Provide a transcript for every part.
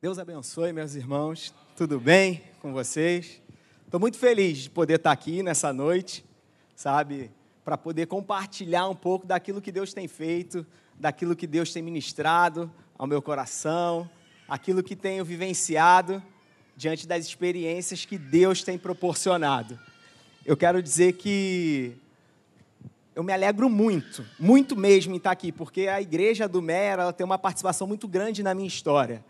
Deus abençoe, meus irmãos. Tudo bem com vocês? Estou muito feliz de poder estar aqui nessa noite, sabe, para poder compartilhar um pouco daquilo que Deus tem feito, daquilo que Deus tem ministrado ao meu coração, aquilo que tenho vivenciado diante das experiências que Deus tem proporcionado. Eu quero dizer que eu me alegro muito, muito mesmo em estar aqui, porque a igreja do Mera tem uma participação muito grande na minha história.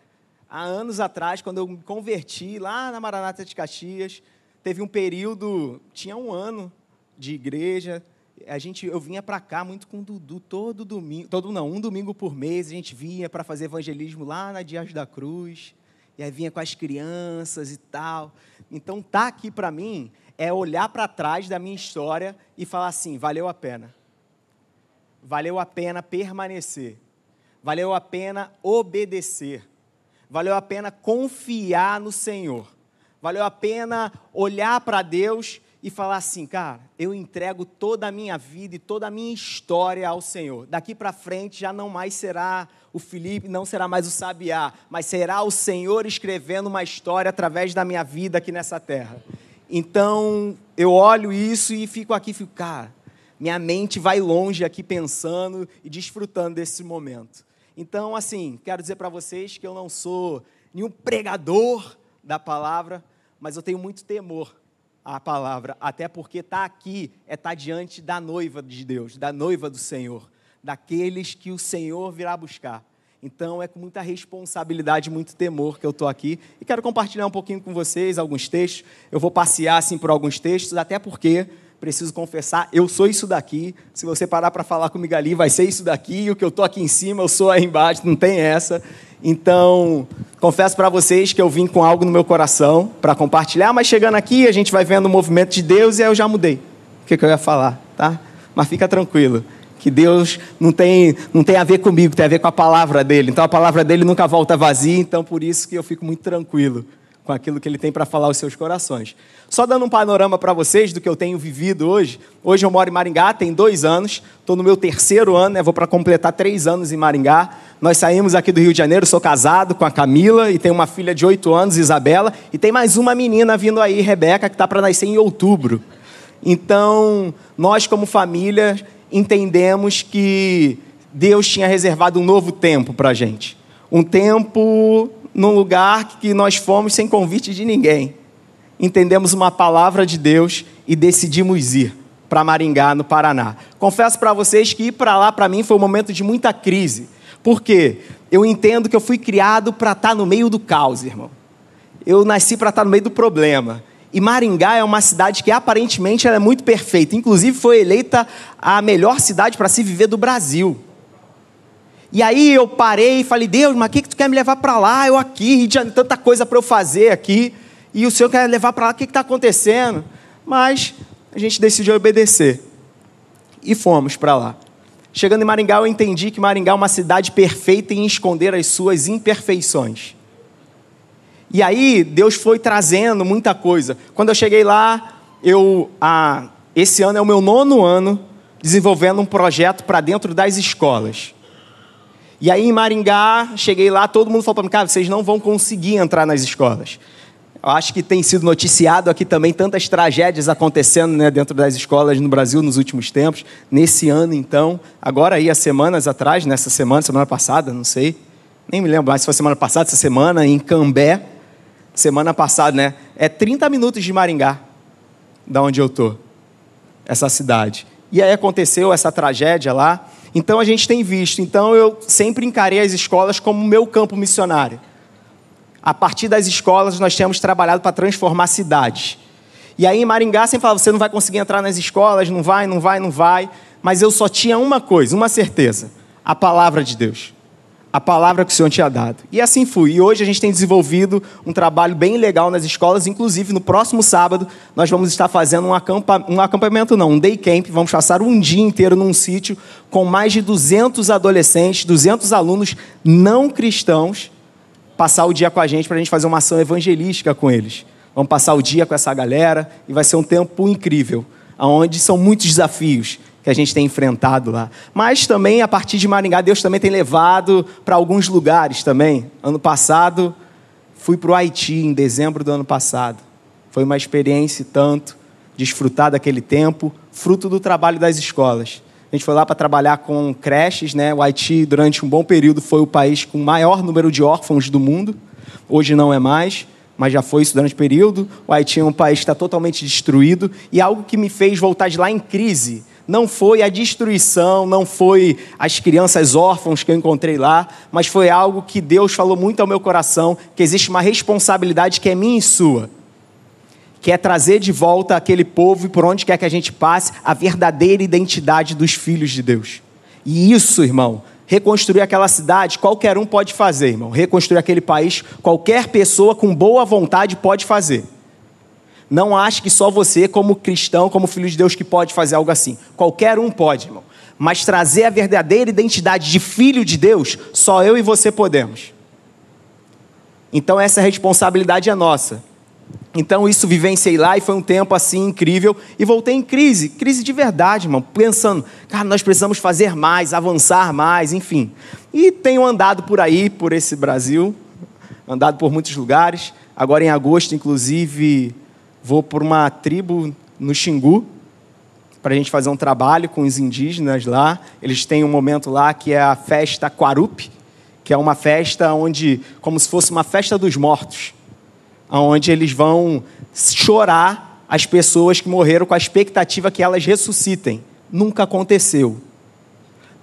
Há anos atrás, quando eu me converti lá na Maranata de Caxias, teve um período, tinha um ano de igreja, a gente, eu vinha para cá muito com o Dudu todo domingo, todo não, um domingo por mês, a gente vinha para fazer evangelismo lá na Dias da Cruz, e aí vinha com as crianças e tal. Então, tá aqui para mim é olhar para trás da minha história e falar assim: valeu a pena. Valeu a pena permanecer. Valeu a pena obedecer. Valeu a pena confiar no Senhor. Valeu a pena olhar para Deus e falar assim, cara, eu entrego toda a minha vida e toda a minha história ao Senhor. Daqui para frente já não mais será o Felipe, não será mais o Sabiá, mas será o Senhor escrevendo uma história através da minha vida aqui nessa terra. Então, eu olho isso e fico aqui, fico, cara, minha mente vai longe aqui pensando e desfrutando desse momento. Então, assim, quero dizer para vocês que eu não sou nenhum pregador da palavra, mas eu tenho muito temor à palavra, até porque tá aqui é estar tá diante da noiva de Deus, da noiva do Senhor, daqueles que o Senhor virá buscar. Então é com muita responsabilidade, muito temor que eu estou aqui e quero compartilhar um pouquinho com vocês alguns textos. Eu vou passear assim por alguns textos, até porque preciso confessar, eu sou isso daqui. Se você parar para falar comigo ali, vai ser isso daqui. E o que eu estou aqui em cima, eu sou aí embaixo, não tem essa. Então, confesso para vocês que eu vim com algo no meu coração para compartilhar, mas chegando aqui a gente vai vendo o movimento de Deus e aí eu já mudei. O que, que eu ia falar, tá? Mas fica tranquilo que Deus não tem, não tem a ver comigo, tem a ver com a palavra dele. Então a palavra dele nunca volta vazia, então por isso que eu fico muito tranquilo com aquilo que ele tem para falar aos seus corações. Só dando um panorama para vocês do que eu tenho vivido hoje. Hoje eu moro em Maringá, tem dois anos, estou no meu terceiro ano, né? vou para completar três anos em Maringá. Nós saímos aqui do Rio de Janeiro, sou casado com a Camila e tenho uma filha de oito anos, Isabela, e tem mais uma menina vindo aí, Rebeca, que está para nascer em outubro. Então, nós como família entendemos que Deus tinha reservado um novo tempo para a gente. Um tempo num lugar que nós fomos sem convite de ninguém. Entendemos uma palavra de Deus e decidimos ir para Maringá, no Paraná. Confesso para vocês que ir para lá, para mim, foi um momento de muita crise. Por quê? Eu entendo que eu fui criado para estar tá no meio do caos, irmão. Eu nasci para estar tá no meio do problema. E Maringá é uma cidade que aparentemente é muito perfeita. Inclusive foi eleita a melhor cidade para se viver do Brasil. E aí eu parei e falei, Deus, mas o que, que tu quer me levar para lá? Eu aqui, tanta coisa para eu fazer aqui. E o Senhor quer levar para lá, o que está acontecendo? Mas a gente decidiu obedecer. E fomos para lá. Chegando em Maringá, eu entendi que Maringá é uma cidade perfeita em esconder as suas imperfeições. E aí Deus foi trazendo muita coisa. Quando eu cheguei lá, eu ah, esse ano é o meu nono ano desenvolvendo um projeto para dentro das escolas. E aí em Maringá, cheguei lá, todo mundo falou para mim, cara, vocês não vão conseguir entrar nas escolas. Eu acho que tem sido noticiado aqui também tantas tragédias acontecendo né, dentro das escolas no Brasil nos últimos tempos. Nesse ano, então, agora aí, há semanas atrás, nessa semana, semana passada, não sei, nem me lembro mais se foi semana passada, essa semana, em Cambé, semana passada, né? É 30 minutos de Maringá, da onde eu tô, essa cidade. E aí aconteceu essa tragédia lá. Então a gente tem visto. Então eu sempre encarei as escolas como meu campo missionário. A partir das escolas nós temos trabalhado para transformar cidades. E aí em Maringá sempre falava, você não vai conseguir entrar nas escolas, não vai, não vai, não vai. Mas eu só tinha uma coisa, uma certeza: a palavra de Deus a palavra que o Senhor tinha dado. E assim fui. E hoje a gente tem desenvolvido um trabalho bem legal nas escolas. Inclusive, no próximo sábado, nós vamos estar fazendo um, acampa... um acampamento, não, um day camp. Vamos passar um dia inteiro num sítio com mais de 200 adolescentes, 200 alunos não cristãos, passar o dia com a gente para a gente fazer uma ação evangelística com eles. Vamos passar o dia com essa galera e vai ser um tempo incrível, onde são muitos desafios que a gente tem enfrentado lá. Mas também, a partir de Maringá, Deus também tem levado para alguns lugares também. Ano passado, fui para o Haiti em dezembro do ano passado. Foi uma experiência tanto, desfrutar daquele tempo, fruto do trabalho das escolas. A gente foi lá para trabalhar com creches, né? O Haiti, durante um bom período, foi o país com o maior número de órfãos do mundo. Hoje não é mais, mas já foi isso durante o período. O Haiti é um país que está totalmente destruído. E algo que me fez voltar de lá em crise não foi a destruição, não foi as crianças órfãos que eu encontrei lá, mas foi algo que Deus falou muito ao meu coração, que existe uma responsabilidade que é minha e sua que é trazer de volta aquele povo e por onde quer que a gente passe a verdadeira identidade dos filhos de Deus. E isso, irmão, reconstruir aquela cidade, qualquer um pode fazer, irmão. Reconstruir aquele país, qualquer pessoa com boa vontade pode fazer. Não ache que só você, como cristão, como filho de Deus, que pode fazer algo assim. Qualquer um pode, irmão. Mas trazer a verdadeira identidade de filho de Deus, só eu e você podemos. Então essa responsabilidade é nossa. Então isso vivenciei lá e foi um tempo assim incrível e voltei em crise, crise de verdade, irmão, pensando, cara, nós precisamos fazer mais, avançar mais, enfim. E tenho andado por aí, por esse Brasil, andado por muitos lugares. Agora em agosto, inclusive, vou por uma tribo no Xingu para a gente fazer um trabalho com os indígenas lá. Eles têm um momento lá que é a festa Quarup, que é uma festa onde, como se fosse uma festa dos mortos onde eles vão chorar as pessoas que morreram com a expectativa que elas ressuscitem. Nunca aconteceu.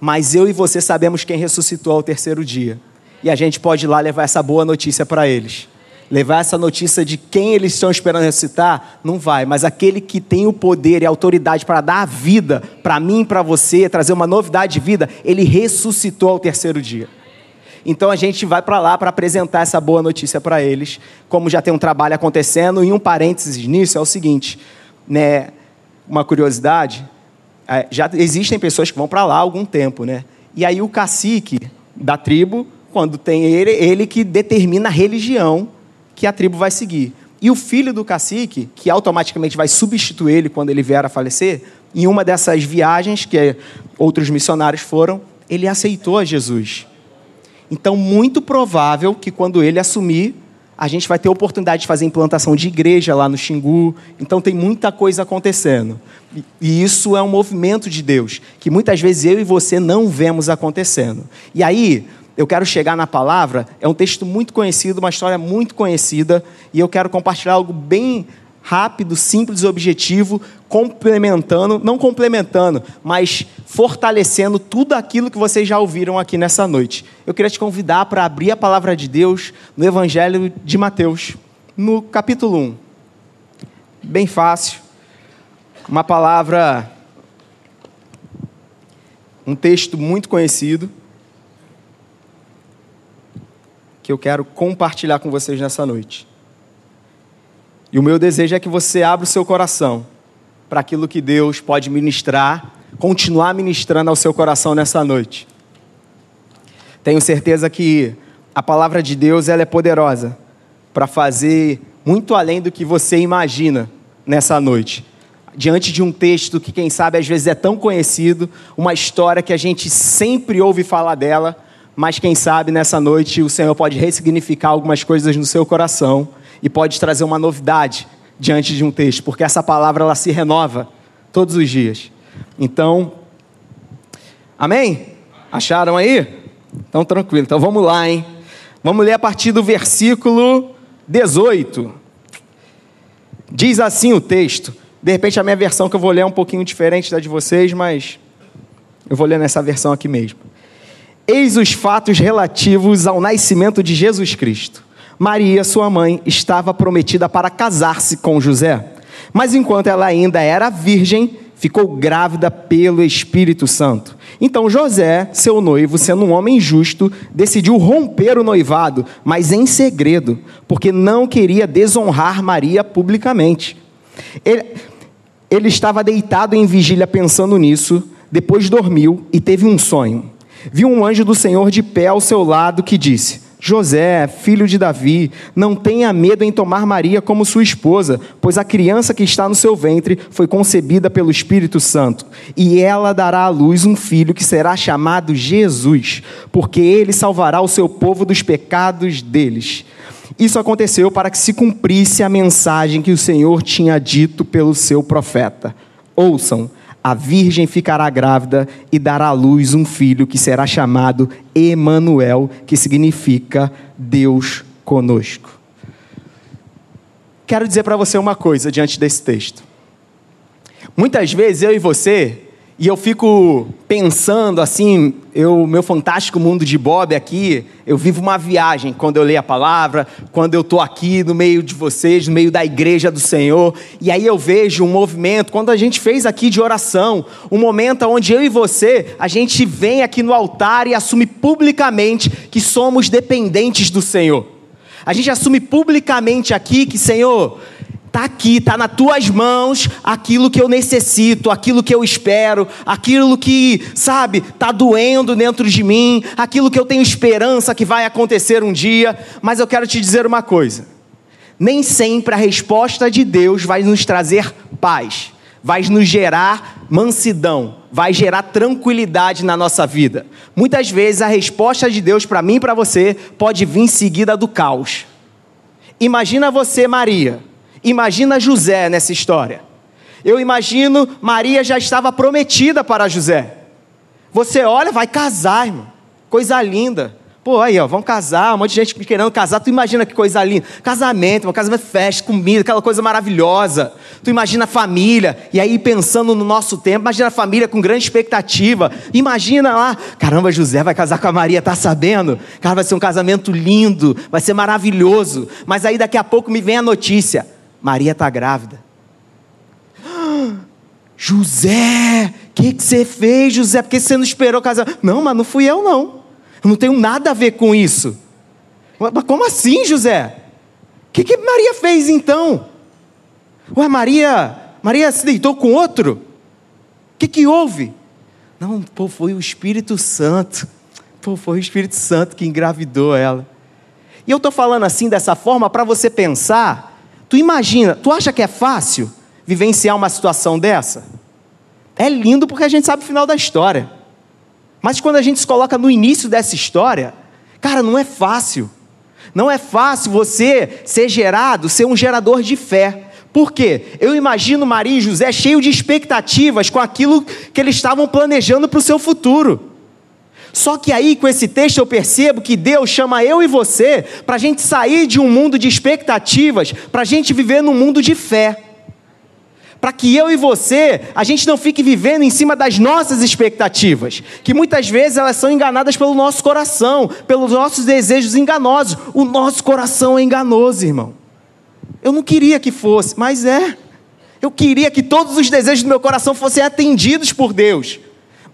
Mas eu e você sabemos quem ressuscitou ao terceiro dia. E a gente pode ir lá levar essa boa notícia para eles. Levar essa notícia de quem eles estão esperando ressuscitar, não vai. Mas aquele que tem o poder e a autoridade para dar a vida para mim e para você, trazer uma novidade de vida, ele ressuscitou ao terceiro dia. Então a gente vai para lá para apresentar essa boa notícia para eles, como já tem um trabalho acontecendo. E um parênteses nisso é o seguinte, né? Uma curiosidade, é, já existem pessoas que vão para lá há algum tempo, né? E aí o cacique da tribo, quando tem ele, ele que determina a religião que a tribo vai seguir. E o filho do cacique, que automaticamente vai substituir ele quando ele vier a falecer, em uma dessas viagens que outros missionários foram, ele aceitou a Jesus. Então, muito provável que quando ele assumir, a gente vai ter oportunidade de fazer implantação de igreja lá no Xingu. Então, tem muita coisa acontecendo. E isso é um movimento de Deus, que muitas vezes eu e você não vemos acontecendo. E aí, eu quero chegar na palavra, é um texto muito conhecido, uma história muito conhecida, e eu quero compartilhar algo bem rápido, simples objetivo, complementando, não complementando, mas fortalecendo tudo aquilo que vocês já ouviram aqui nessa noite. Eu queria te convidar para abrir a palavra de Deus no Evangelho de Mateus, no capítulo 1. Bem fácil. Uma palavra, um texto muito conhecido, que eu quero compartilhar com vocês nessa noite. E o meu desejo é que você abra o seu coração para aquilo que Deus pode ministrar, continuar ministrando ao seu coração nessa noite. Tenho certeza que a palavra de Deus ela é poderosa para fazer muito além do que você imagina nessa noite. Diante de um texto que, quem sabe, às vezes é tão conhecido, uma história que a gente sempre ouve falar dela, mas quem sabe nessa noite o Senhor pode ressignificar algumas coisas no seu coração e pode trazer uma novidade diante de um texto, porque essa palavra ela se renova todos os dias. Então, amém? Acharam aí? Então, tranquilo. Então, vamos lá, hein? Vamos ler a partir do versículo 18. Diz assim o texto. De repente, a minha versão que eu vou ler é um pouquinho diferente da de vocês, mas eu vou ler nessa versão aqui mesmo. Eis os fatos relativos ao nascimento de Jesus Cristo. Maria, sua mãe, estava prometida para casar-se com José. Mas enquanto ela ainda era virgem, ficou grávida pelo Espírito Santo. Então José, seu noivo, sendo um homem justo, decidiu romper o noivado, mas em segredo, porque não queria desonrar Maria publicamente. Ele, ele estava deitado em vigília pensando nisso, depois dormiu e teve um sonho. Viu um anjo do Senhor de pé ao seu lado que disse: José, filho de Davi, não tenha medo em tomar Maria como sua esposa, pois a criança que está no seu ventre foi concebida pelo Espírito Santo, e ela dará à luz um filho que será chamado Jesus, porque ele salvará o seu povo dos pecados deles. Isso aconteceu para que se cumprisse a mensagem que o Senhor tinha dito pelo seu profeta. Ouçam, a virgem ficará grávida e dará à luz um filho que será chamado Emanuel, que significa Deus conosco. Quero dizer para você uma coisa diante desse texto. Muitas vezes eu e você e eu fico pensando assim, eu, meu fantástico mundo de Bob aqui, eu vivo uma viagem quando eu leio a palavra, quando eu estou aqui no meio de vocês, no meio da igreja do Senhor, e aí eu vejo um movimento, quando a gente fez aqui de oração, um momento onde eu e você, a gente vem aqui no altar e assume publicamente que somos dependentes do Senhor. A gente assume publicamente aqui que, Senhor, Está aqui, está nas tuas mãos aquilo que eu necessito, aquilo que eu espero, aquilo que, sabe, está doendo dentro de mim, aquilo que eu tenho esperança que vai acontecer um dia. Mas eu quero te dizer uma coisa: nem sempre a resposta de Deus vai nos trazer paz, vai nos gerar mansidão, vai gerar tranquilidade na nossa vida. Muitas vezes a resposta de Deus para mim e para você pode vir seguida do caos. Imagina você, Maria Imagina José nessa história. Eu imagino Maria já estava prometida para José. Você olha, vai casar, irmão. Coisa linda. Pô, aí, ó, vão casar, um monte de gente querendo casar. Tu imagina que coisa linda. Casamento, um casamento festa, comida, aquela coisa maravilhosa. Tu imagina a família, e aí pensando no nosso tempo, imagina a família com grande expectativa. Imagina lá, caramba, José vai casar com a Maria, tá sabendo? Cara, vai ser um casamento lindo, vai ser maravilhoso. Mas aí daqui a pouco me vem a notícia. Maria está grávida. José, o que, que você fez, José? Porque você não esperou casar? Não, mas não fui eu, não. Eu não tenho nada a ver com isso. Mas como assim, José? O que, que Maria fez então? Ué, Maria, Maria se deitou com outro? O que, que houve? Não, pô, foi o Espírito Santo. Pô, foi o Espírito Santo que engravidou ela. E eu estou falando assim dessa forma para você pensar Tu imagina, tu acha que é fácil vivenciar uma situação dessa? É lindo porque a gente sabe o final da história. Mas quando a gente se coloca no início dessa história, cara, não é fácil. Não é fácil você ser gerado, ser um gerador de fé. Por quê? Eu imagino Maria e José cheios de expectativas com aquilo que eles estavam planejando para o seu futuro. Só que aí, com esse texto, eu percebo que Deus chama eu e você para a gente sair de um mundo de expectativas, para a gente viver num mundo de fé. Para que eu e você, a gente não fique vivendo em cima das nossas expectativas, que muitas vezes elas são enganadas pelo nosso coração, pelos nossos desejos enganosos. O nosso coração é enganoso, irmão. Eu não queria que fosse, mas é. Eu queria que todos os desejos do meu coração fossem atendidos por Deus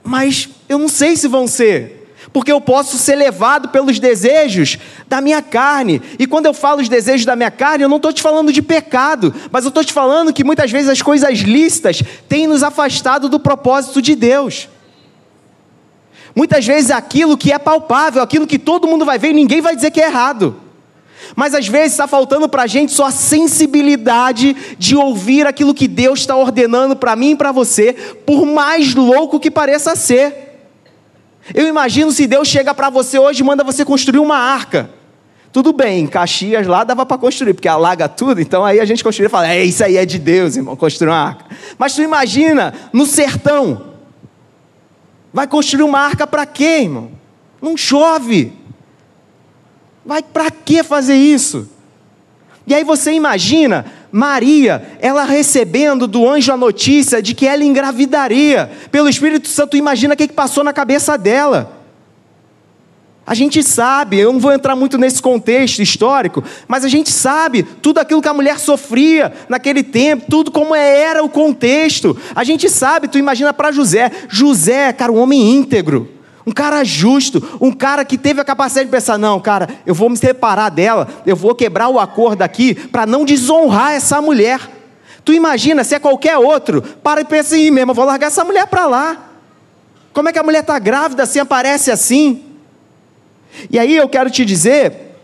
mas eu não sei se vão ser. Porque eu posso ser levado pelos desejos da minha carne. E quando eu falo os desejos da minha carne, eu não estou te falando de pecado, mas eu estou te falando que muitas vezes as coisas lícitas têm nos afastado do propósito de Deus. Muitas vezes aquilo que é palpável, aquilo que todo mundo vai ver ninguém vai dizer que é errado. Mas às vezes está faltando para a gente só a sensibilidade de ouvir aquilo que Deus está ordenando para mim e para você, por mais louco que pareça ser. Eu imagino se Deus chega para você hoje e manda você construir uma arca. Tudo bem, em Caxias lá dava para construir, porque alaga tudo, então aí a gente construía e fala, é isso aí é de Deus, irmão, construir uma arca. Mas tu imagina, no sertão, vai construir uma arca para quê, irmão? Não chove. Vai para que fazer isso? E aí você imagina Maria, ela recebendo do anjo a notícia de que ela engravidaria. Pelo Espírito Santo, imagina o que passou na cabeça dela. A gente sabe, eu não vou entrar muito nesse contexto histórico, mas a gente sabe tudo aquilo que a mulher sofria naquele tempo, tudo como era o contexto. A gente sabe, tu imagina para José, José, cara, um homem íntegro um cara justo, um cara que teve a capacidade de pensar: não, cara, eu vou me separar dela, eu vou quebrar o acordo aqui para não desonrar essa mulher. Tu imagina se é qualquer outro, para e pensa mim mesmo, eu vou largar essa mulher para lá. Como é que a mulher está grávida assim, aparece assim? E aí eu quero te dizer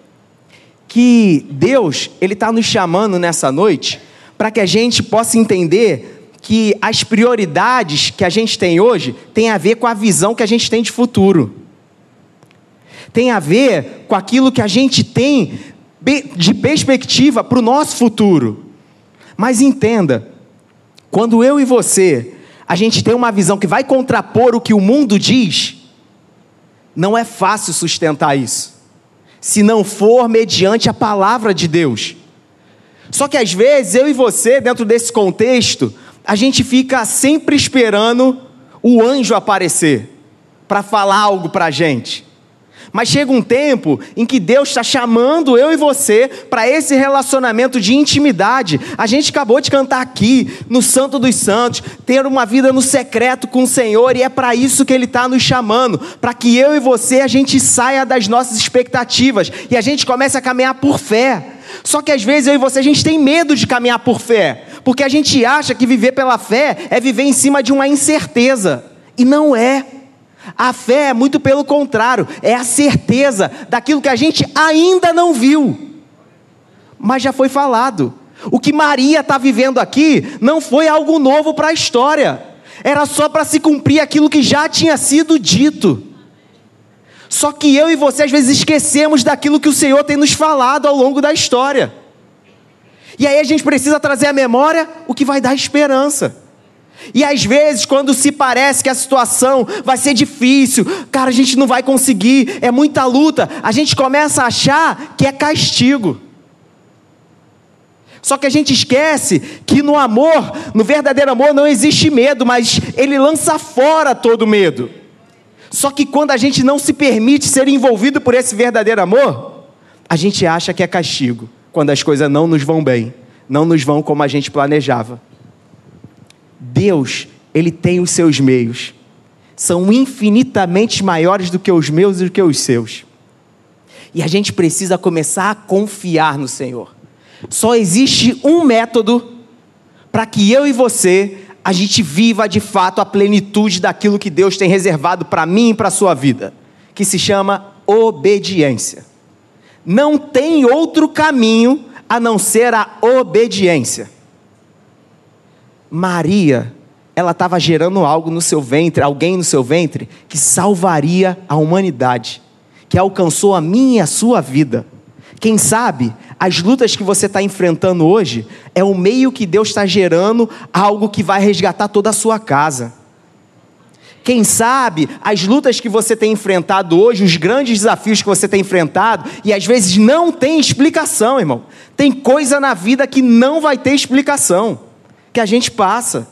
que Deus, Ele está nos chamando nessa noite para que a gente possa entender que as prioridades que a gente tem hoje tem a ver com a visão que a gente tem de futuro. Tem a ver com aquilo que a gente tem de perspectiva para o nosso futuro. Mas entenda, quando eu e você, a gente tem uma visão que vai contrapor o que o mundo diz, não é fácil sustentar isso, se não for mediante a palavra de Deus. Só que às vezes eu e você, dentro desse contexto, a gente fica sempre esperando o anjo aparecer para falar algo para a gente. Mas chega um tempo em que Deus está chamando eu e você para esse relacionamento de intimidade. A gente acabou de cantar aqui, no Santo dos Santos, ter uma vida no secreto com o Senhor, e é para isso que Ele está nos chamando para que eu e você a gente saia das nossas expectativas e a gente comece a caminhar por fé. Só que às vezes eu e você a gente tem medo de caminhar por fé, porque a gente acha que viver pela fé é viver em cima de uma incerteza, e não é. A fé é muito pelo contrário, é a certeza daquilo que a gente ainda não viu, mas já foi falado. O que Maria está vivendo aqui não foi algo novo para a história, era só para se cumprir aquilo que já tinha sido dito. Só que eu e você às vezes esquecemos daquilo que o Senhor tem nos falado ao longo da história. E aí a gente precisa trazer à memória o que vai dar esperança. E às vezes, quando se parece que a situação vai ser difícil, cara, a gente não vai conseguir, é muita luta, a gente começa a achar que é castigo. Só que a gente esquece que no amor, no verdadeiro amor, não existe medo, mas ele lança fora todo medo. Só que quando a gente não se permite ser envolvido por esse verdadeiro amor, a gente acha que é castigo, quando as coisas não nos vão bem, não nos vão como a gente planejava. Deus, ele tem os seus meios. São infinitamente maiores do que os meus e do que os seus. E a gente precisa começar a confiar no Senhor. Só existe um método para que eu e você a gente viva de fato a plenitude daquilo que Deus tem reservado para mim e para a sua vida, que se chama obediência. Não tem outro caminho a não ser a obediência. Maria, ela estava gerando algo no seu ventre, alguém no seu ventre, que salvaria a humanidade, que alcançou a minha e a sua vida. Quem sabe as lutas que você está enfrentando hoje é o meio que Deus está gerando algo que vai resgatar toda a sua casa. Quem sabe as lutas que você tem enfrentado hoje, os grandes desafios que você tem enfrentado, e às vezes não tem explicação, irmão. Tem coisa na vida que não vai ter explicação que a gente passa.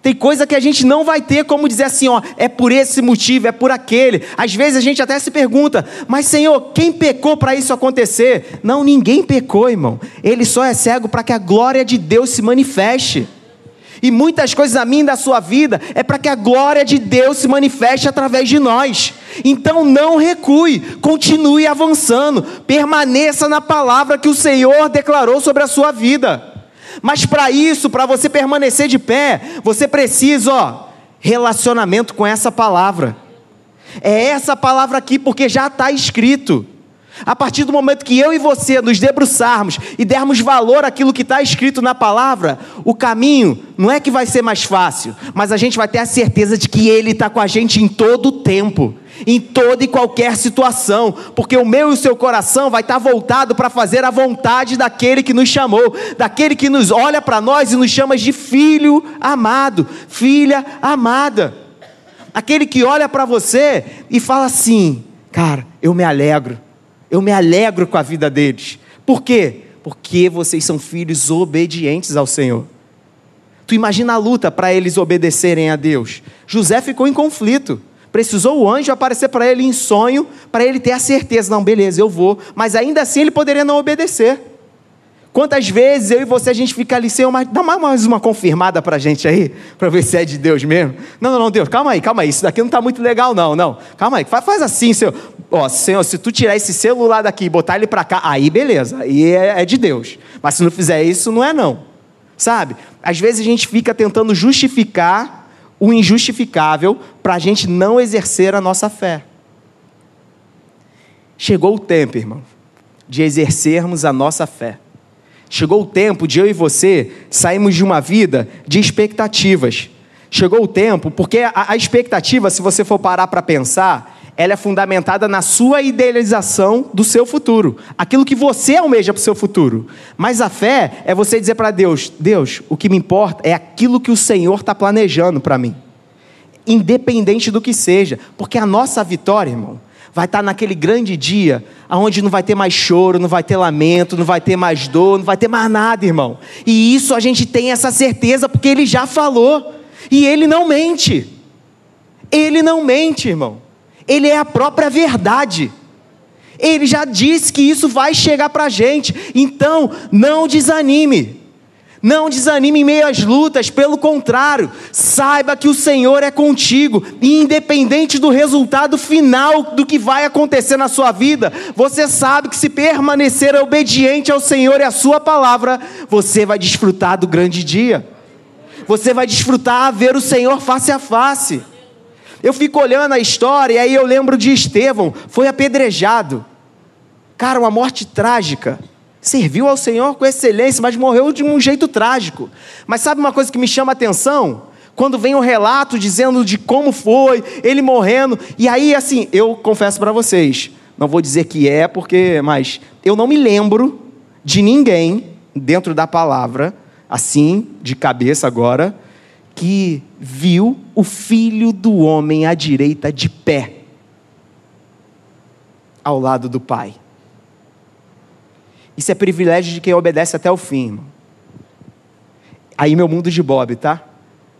Tem coisa que a gente não vai ter como dizer assim, ó, é por esse motivo, é por aquele. Às vezes a gente até se pergunta, mas Senhor, quem pecou para isso acontecer? Não, ninguém pecou, irmão. Ele só é cego para que a glória de Deus se manifeste. E muitas coisas a mim da sua vida é para que a glória de Deus se manifeste através de nós. Então não recue, continue avançando, permaneça na palavra que o Senhor declarou sobre a sua vida. Mas para isso, para você permanecer de pé, você precisa, ó, relacionamento com essa palavra. É essa palavra aqui, porque já está escrito. A partir do momento que eu e você nos debruçarmos e dermos valor àquilo que está escrito na palavra, o caminho não é que vai ser mais fácil, mas a gente vai ter a certeza de que Ele está com a gente em todo o tempo em toda e qualquer situação, porque o meu e o seu coração vai estar voltado para fazer a vontade daquele que nos chamou, daquele que nos olha para nós e nos chama de filho amado, filha amada. Aquele que olha para você e fala assim: "Cara, eu me alegro. Eu me alegro com a vida deles". Por quê? Porque vocês são filhos obedientes ao Senhor. Tu imagina a luta para eles obedecerem a Deus. José ficou em conflito. Precisou o anjo aparecer para ele em sonho, para ele ter a certeza: não, beleza, eu vou. Mas ainda assim ele poderia não obedecer. Quantas vezes eu e você a gente fica ali, Senhor, mas dá mais uma confirmada para a gente aí, para ver se é de Deus mesmo. Não, não, não, Deus, calma aí, calma aí, isso daqui não está muito legal, não, não. Calma aí, faz, assim, Senhor. Ó, Senhor, se tu tirar esse celular daqui e botar ele para cá, aí beleza, aí é, é de Deus. Mas se não fizer isso, não é não. Sabe? Às vezes a gente fica tentando justificar o injustificável para a gente não exercer a nossa fé. Chegou o tempo, irmão, de exercermos a nossa fé. Chegou o tempo de eu e você sairmos de uma vida de expectativas. Chegou o tempo, porque a, a expectativa, se você for parar para pensar, ela é fundamentada na sua idealização do seu futuro, aquilo que você almeja para o seu futuro. Mas a fé é você dizer para Deus: Deus, o que me importa é aquilo que o Senhor está planejando para mim, independente do que seja, porque a nossa vitória, irmão, vai estar tá naquele grande dia, aonde não vai ter mais choro, não vai ter lamento, não vai ter mais dor, não vai ter mais nada, irmão. E isso a gente tem essa certeza porque Ele já falou e Ele não mente. Ele não mente, irmão. Ele é a própria verdade. Ele já disse que isso vai chegar para a gente. Então, não desanime. Não desanime em meio às lutas, pelo contrário, saiba que o Senhor é contigo, e independente do resultado final do que vai acontecer na sua vida, você sabe que se permanecer obediente ao Senhor e à Sua palavra, você vai desfrutar do grande dia, você vai desfrutar ver o Senhor face a face. Eu fico olhando a história e aí eu lembro de Estevão, foi apedrejado. Cara, uma morte trágica. Serviu ao Senhor com excelência, mas morreu de um jeito trágico. Mas sabe uma coisa que me chama a atenção? Quando vem o um relato dizendo de como foi, ele morrendo. E aí, assim, eu confesso para vocês, não vou dizer que é, porque, mas eu não me lembro de ninguém dentro da palavra, assim, de cabeça agora, que viu o filho do homem à direita de pé, ao lado do Pai. Isso é privilégio de quem obedece até o fim, irmão. Aí, meu mundo de Bob, tá?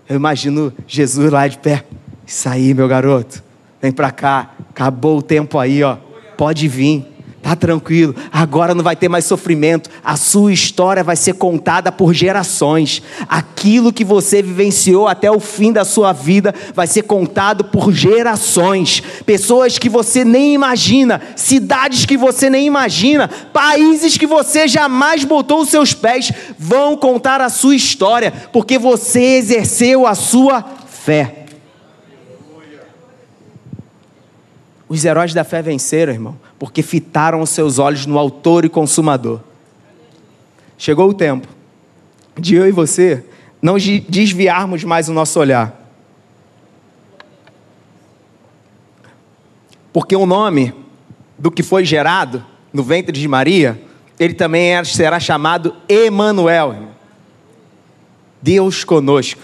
Eu imagino Jesus lá de pé. Isso aí, meu garoto. Vem pra cá. Acabou o tempo aí, ó. Pode vir. Tá tranquilo, agora não vai ter mais sofrimento. A sua história vai ser contada por gerações. Aquilo que você vivenciou até o fim da sua vida vai ser contado por gerações. Pessoas que você nem imagina, cidades que você nem imagina, países que você jamais botou os seus pés vão contar a sua história, porque você exerceu a sua fé. Os heróis da fé venceram, irmão porque fitaram os seus olhos no Autor e Consumador. Chegou o tempo de eu e você não desviarmos mais o nosso olhar. Porque o nome do que foi gerado no ventre de Maria, ele também será chamado Emanuel. Deus conosco.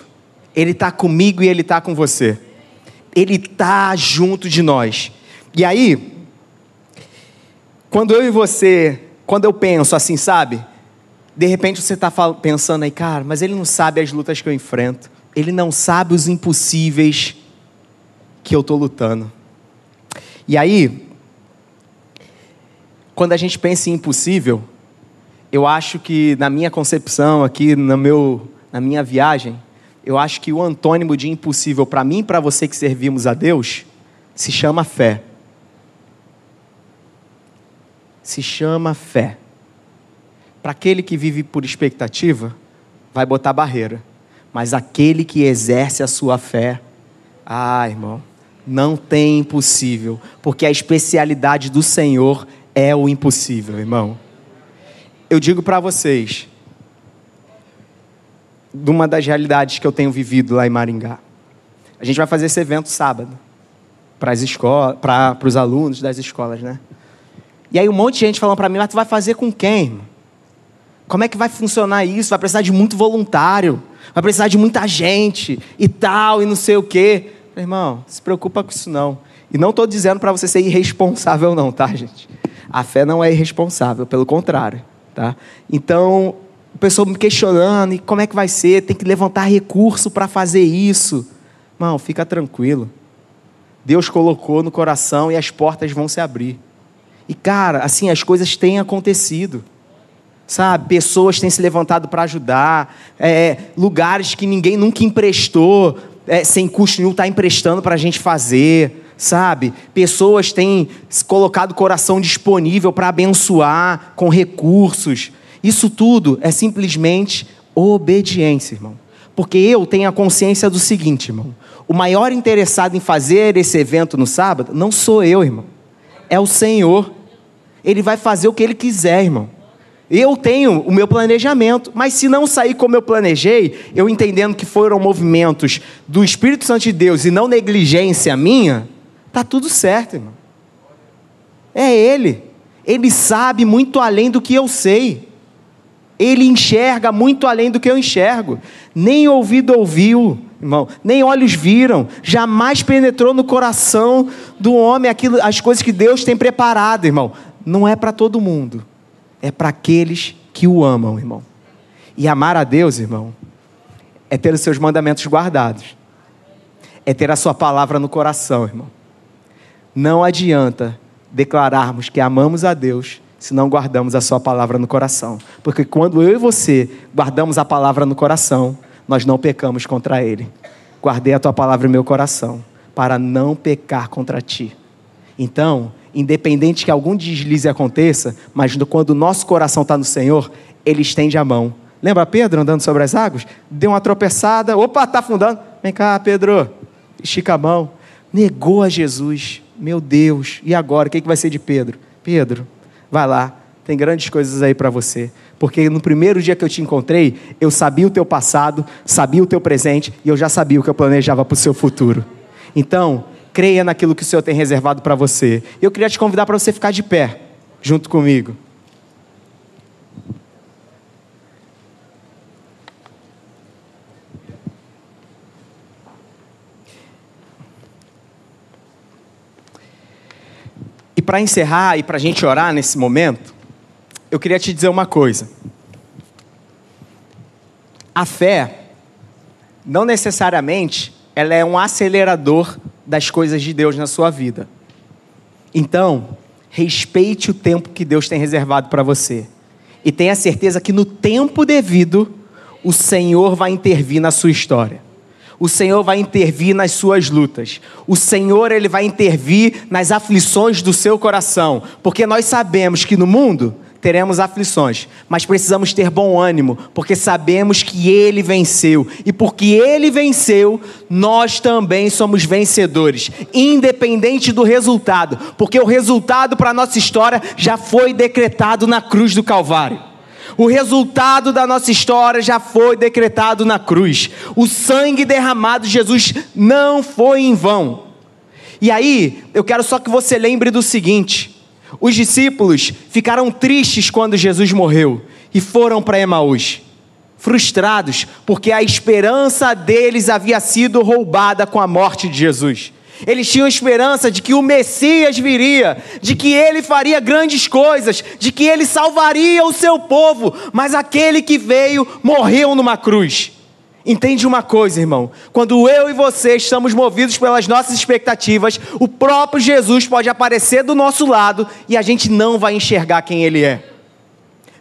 Ele está comigo e ele está com você. Ele está junto de nós. E aí, quando eu e você, quando eu penso assim, sabe? De repente você está pensando aí, cara, mas ele não sabe as lutas que eu enfrento. Ele não sabe os impossíveis que eu estou lutando. E aí, quando a gente pensa em impossível, eu acho que na minha concepção aqui, no meu, na minha viagem, eu acho que o antônimo de impossível para mim e para você que servimos a Deus se chama fé se chama fé. Para aquele que vive por expectativa, vai botar barreira. Mas aquele que exerce a sua fé, ah, irmão, não tem impossível, porque a especialidade do Senhor é o impossível, irmão. Eu digo para vocês, de uma das realidades que eu tenho vivido lá em Maringá. A gente vai fazer esse evento sábado para as escolas, para os alunos das escolas, né? E aí um monte de gente falando para mim, mas tu vai fazer com quem? Como é que vai funcionar isso? Vai precisar de muito voluntário, vai precisar de muita gente e tal, e não sei o quê. Irmão, se preocupa com isso não. E não estou dizendo para você ser irresponsável não, tá, gente? A fé não é irresponsável, pelo contrário, tá? Então, o pessoal me questionando, e como é que vai ser? Tem que levantar recurso para fazer isso. Irmão, fica tranquilo. Deus colocou no coração e as portas vão se abrir. E, cara, assim, as coisas têm acontecido. Sabe? Pessoas têm se levantado para ajudar. É, lugares que ninguém nunca emprestou, é, sem custo nenhum, está emprestando para a gente fazer. Sabe? Pessoas têm colocado o coração disponível para abençoar com recursos. Isso tudo é simplesmente obediência, irmão. Porque eu tenho a consciência do seguinte, irmão. O maior interessado em fazer esse evento no sábado não sou eu, irmão. É o Senhor. Ele vai fazer o que ele quiser, irmão. Eu tenho o meu planejamento, mas se não sair como eu planejei, eu entendendo que foram movimentos do Espírito Santo de Deus e não negligência minha, Tá tudo certo, irmão. É Ele. Ele sabe muito além do que eu sei. Ele enxerga muito além do que eu enxergo. Nem ouvido ouviu, irmão, nem olhos viram, jamais penetrou no coração do homem aquilo, as coisas que Deus tem preparado, irmão. Não é para todo mundo, é para aqueles que o amam, irmão. E amar a Deus, irmão, é ter os seus mandamentos guardados, é ter a sua palavra no coração, irmão. Não adianta declararmos que amamos a Deus se não guardamos a Sua palavra no coração. Porque quando eu e você guardamos a palavra no coração, nós não pecamos contra Ele. Guardei a Tua palavra no meu coração, para não pecar contra Ti. Então, independente que algum deslize aconteça, mas quando o nosso coração está no Senhor, Ele estende a mão. Lembra Pedro andando sobre as águas? Deu uma tropeçada, opa, está afundando. Vem cá, Pedro, estica a mão. Negou a Jesus. Meu Deus, e agora? O que vai ser de Pedro? Pedro, vai lá, tem grandes coisas aí para você. Porque no primeiro dia que eu te encontrei, eu sabia o teu passado, sabia o teu presente e eu já sabia o que eu planejava para o seu futuro. Então, creia naquilo que o Senhor tem reservado para você. Eu queria te convidar para você ficar de pé, junto comigo. E para encerrar e para a gente orar nesse momento, eu queria te dizer uma coisa. A fé, não necessariamente, ela é um acelerador das coisas de Deus na sua vida. Então, respeite o tempo que Deus tem reservado para você. E tenha certeza que no tempo devido, o Senhor vai intervir na sua história o Senhor vai intervir nas suas lutas. O Senhor ele vai intervir nas aflições do seu coração, porque nós sabemos que no mundo teremos aflições, mas precisamos ter bom ânimo, porque sabemos que ele venceu. E porque ele venceu, nós também somos vencedores, independente do resultado, porque o resultado para a nossa história já foi decretado na cruz do Calvário. O resultado da nossa história já foi decretado na cruz. O sangue derramado de Jesus não foi em vão. E aí, eu quero só que você lembre do seguinte: os discípulos ficaram tristes quando Jesus morreu e foram para Emaús, frustrados, porque a esperança deles havia sido roubada com a morte de Jesus. Eles tinham esperança de que o Messias viria, de que ele faria grandes coisas, de que ele salvaria o seu povo, mas aquele que veio morreu numa cruz. Entende uma coisa, irmão? Quando eu e você estamos movidos pelas nossas expectativas, o próprio Jesus pode aparecer do nosso lado e a gente não vai enxergar quem ele é.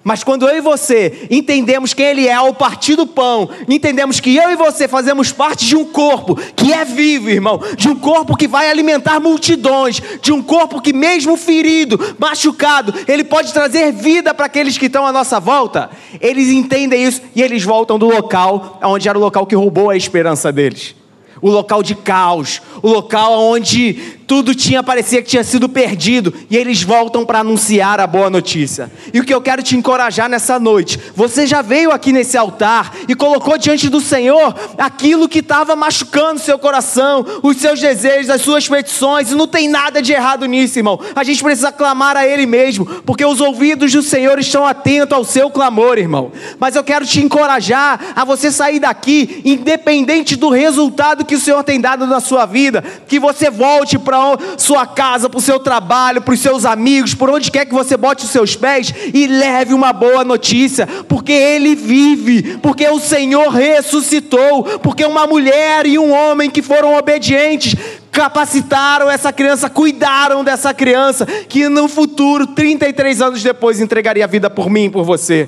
Mas quando eu e você entendemos quem Ele é ao partir do pão, entendemos que eu e você fazemos parte de um corpo que é vivo, irmão, de um corpo que vai alimentar multidões, de um corpo que, mesmo ferido, machucado, ele pode trazer vida para aqueles que estão à nossa volta. Eles entendem isso e eles voltam do local onde era o local que roubou a esperança deles o local de caos, o local onde tudo tinha parecia que tinha sido perdido, e eles voltam para anunciar a boa notícia. E o que eu quero te encorajar nessa noite, você já veio aqui nesse altar e colocou diante do Senhor aquilo que estava machucando seu coração, os seus desejos, as suas petições, e não tem nada de errado nisso, irmão. A gente precisa clamar a Ele mesmo, porque os ouvidos do Senhor estão atentos ao seu clamor, irmão. Mas eu quero te encorajar a você sair daqui, independente do resultado que o Senhor tem dado na sua vida, que você volte para sua casa, para o seu trabalho, para os seus amigos, por onde quer que você bote os seus pés e leve uma boa notícia, porque Ele vive, porque o Senhor ressuscitou, porque uma mulher e um homem que foram obedientes capacitaram essa criança, cuidaram dessa criança, que no futuro, 33 anos depois, entregaria a vida por mim e por você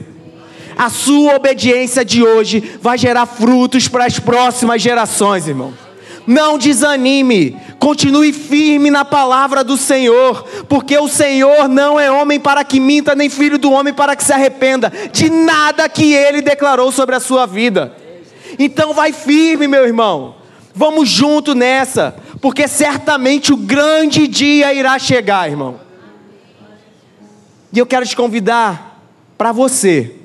a sua obediência de hoje vai gerar frutos para as próximas gerações, irmão. Não desanime, continue firme na palavra do Senhor, porque o Senhor não é homem para que minta, nem filho do homem para que se arrependa de nada que ele declarou sobre a sua vida. Então vai firme, meu irmão. Vamos junto nessa, porque certamente o grande dia irá chegar, irmão. E eu quero te convidar para você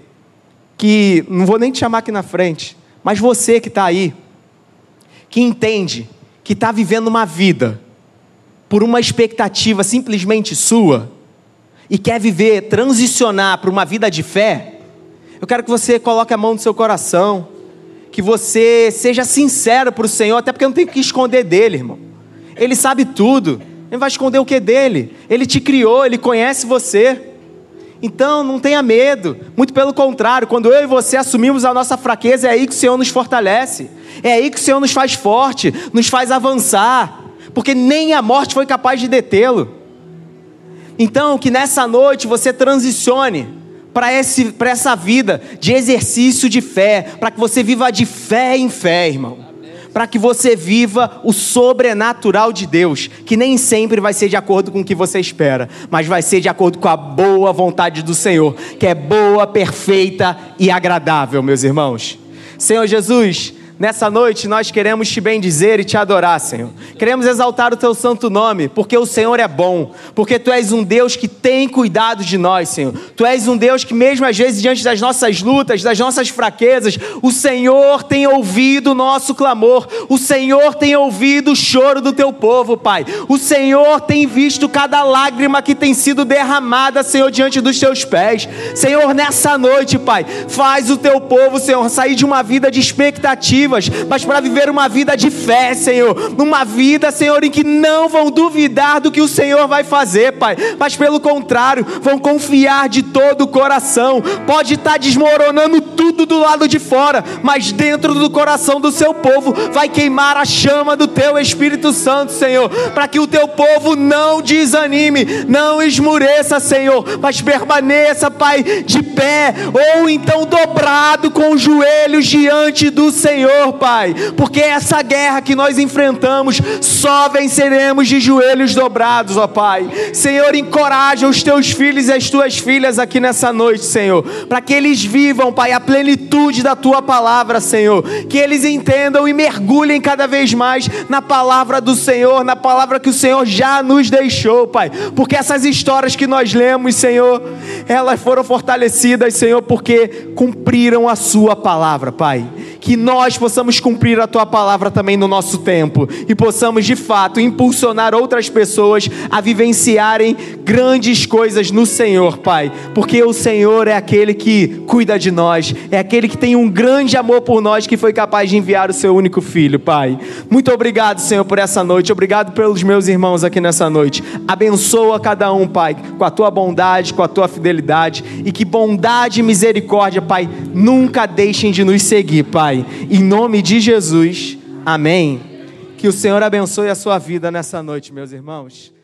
que, não vou nem te chamar aqui na frente, mas você que está aí, que entende que está vivendo uma vida por uma expectativa simplesmente sua e quer viver, transicionar para uma vida de fé, eu quero que você coloque a mão no seu coração, que você seja sincero para o Senhor, até porque não tem que esconder dele, irmão. Ele sabe tudo. Ele vai esconder o que dele? Ele te criou, ele conhece você. Então não tenha medo, muito pelo contrário, quando eu e você assumimos a nossa fraqueza, é aí que o Senhor nos fortalece, é aí que o Senhor nos faz forte, nos faz avançar, porque nem a morte foi capaz de detê-lo. Então, que nessa noite você transicione para essa vida de exercício de fé, para que você viva de fé em fé, irmão para que você viva o sobrenatural de Deus, que nem sempre vai ser de acordo com o que você espera, mas vai ser de acordo com a boa vontade do Senhor, que é boa, perfeita e agradável, meus irmãos. Senhor Jesus, Nessa noite nós queremos te bendizer e te adorar, Senhor. Queremos exaltar o teu santo nome, porque o Senhor é bom, porque tu és um Deus que tem cuidado de nós, Senhor. Tu és um Deus que, mesmo às vezes, diante das nossas lutas, das nossas fraquezas, o Senhor tem ouvido o nosso clamor, o Senhor tem ouvido o choro do teu povo, Pai. O Senhor tem visto cada lágrima que tem sido derramada, Senhor, diante dos teus pés. Senhor, nessa noite, Pai, faz o teu povo, Senhor, sair de uma vida de expectativa mas para viver uma vida de fé, Senhor. Uma vida, Senhor, em que não vão duvidar do que o Senhor vai fazer, Pai, mas pelo contrário, vão confiar de todo o coração. Pode estar desmoronando tudo do lado de fora, mas dentro do coração do seu povo vai queimar a chama do teu Espírito Santo, Senhor, para que o teu povo não desanime, não esmureça, Senhor, mas permaneça, Pai, de pé ou então dobrado com os joelhos diante do Senhor Senhor, Pai, porque essa guerra que nós enfrentamos só venceremos de joelhos dobrados, ó Pai. Senhor, encoraja os teus filhos e as tuas filhas aqui nessa noite, Senhor, para que eles vivam, Pai, a plenitude da tua palavra, Senhor, que eles entendam e mergulhem cada vez mais na palavra do Senhor, na palavra que o Senhor já nos deixou, Pai, porque essas histórias que nós lemos, Senhor, elas foram fortalecidas, Senhor, porque cumpriram a Sua palavra, Pai. Que nós possamos cumprir a tua palavra também no nosso tempo e possamos de fato impulsionar outras pessoas a vivenciarem grandes coisas no Senhor, Pai, porque o Senhor é aquele que cuida de nós, é aquele que tem um grande amor por nós que foi capaz de enviar o seu único filho, Pai. Muito obrigado, Senhor, por essa noite. Obrigado pelos meus irmãos aqui nessa noite. Abençoa cada um, Pai, com a tua bondade, com a tua fidelidade e que bondade e misericórdia, Pai, nunca deixem de nos seguir, Pai. Em nome de Jesus, amém. Que o Senhor abençoe a sua vida nessa noite, meus irmãos.